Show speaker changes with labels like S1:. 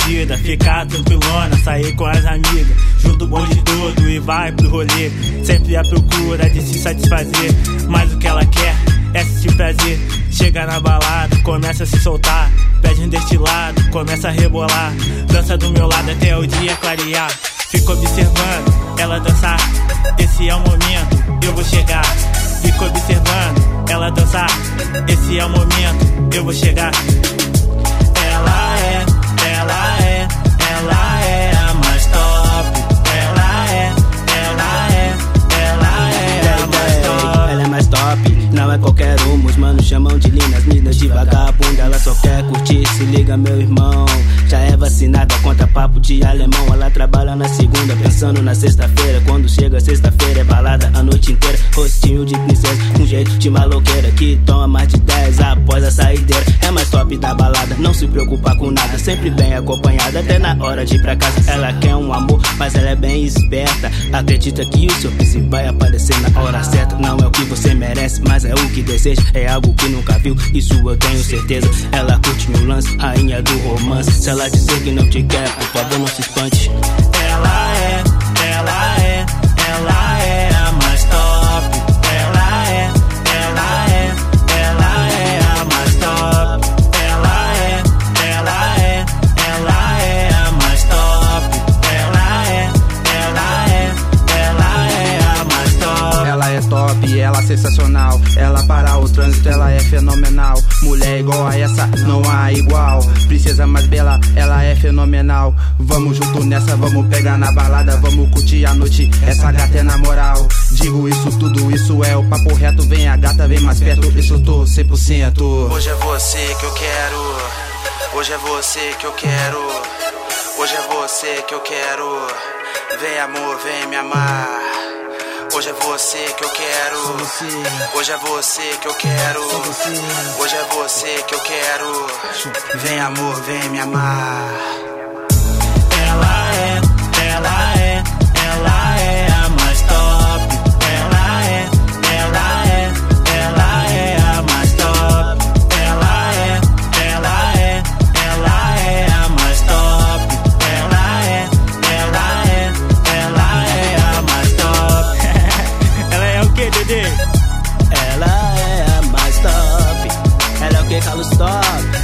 S1: bandida, ficar tranquilona, sair com as amigas. Junto o bonde todo e vai pro rolê. Sempre à procura de se satisfazer. Mas o que ela quer é sentir prazer. Chega na balada, começa a se soltar. Pede um destilado, começa a rebolar. Dança do meu lado até o dia clarear. Fico observando ela dançar. Esse é o momento, eu vou chegar. Fico observando ela dançar. Esse é o momento, eu vou chegar.
S2: Vagabunda. Ela só quer curtir, se liga, meu irmão. Já é vacinada, conta papo de alemão. Ela trabalha na segunda, pensando na sexta-feira. Quando chega sexta-feira, é balada a noite inteira. Rostinho de princesa, um jeito de maloqueira. Que toma mais de 10 após a saideira. É mais top da balada, não se preocupa com nada. Sempre bem acompanhada, até na hora de ir pra casa. Ela quer um amor, mas ela é bem esperta. Acredita que o seu príncipe vai aparecer mas é o que deseja. É algo que nunca viu, isso eu tenho certeza. Ela curte meu lance, rainha do romance. Se ela dizer que não te quer, por favor, não se espante.
S1: Ela Top, ela
S3: sensacional. Ela para o trânsito, ela é fenomenal. Mulher igual a essa, não há igual. Princesa mais bela, ela é fenomenal. Vamos junto nessa, vamos pegar na balada, vamos curtir a noite. Essa gata é na moral. Digo isso, tudo isso é o papo reto. Vem a gata, vem mais perto, isso eu tô 100%. Hoje é você que eu quero. Hoje é você que eu quero. Hoje é você que eu quero. Vem amor, vem me amar. Hoje é você que eu quero. Hoje é você que eu quero. Hoje é você que eu quero. Vem amor, vem me amar.
S1: Dedê?
S2: Ela é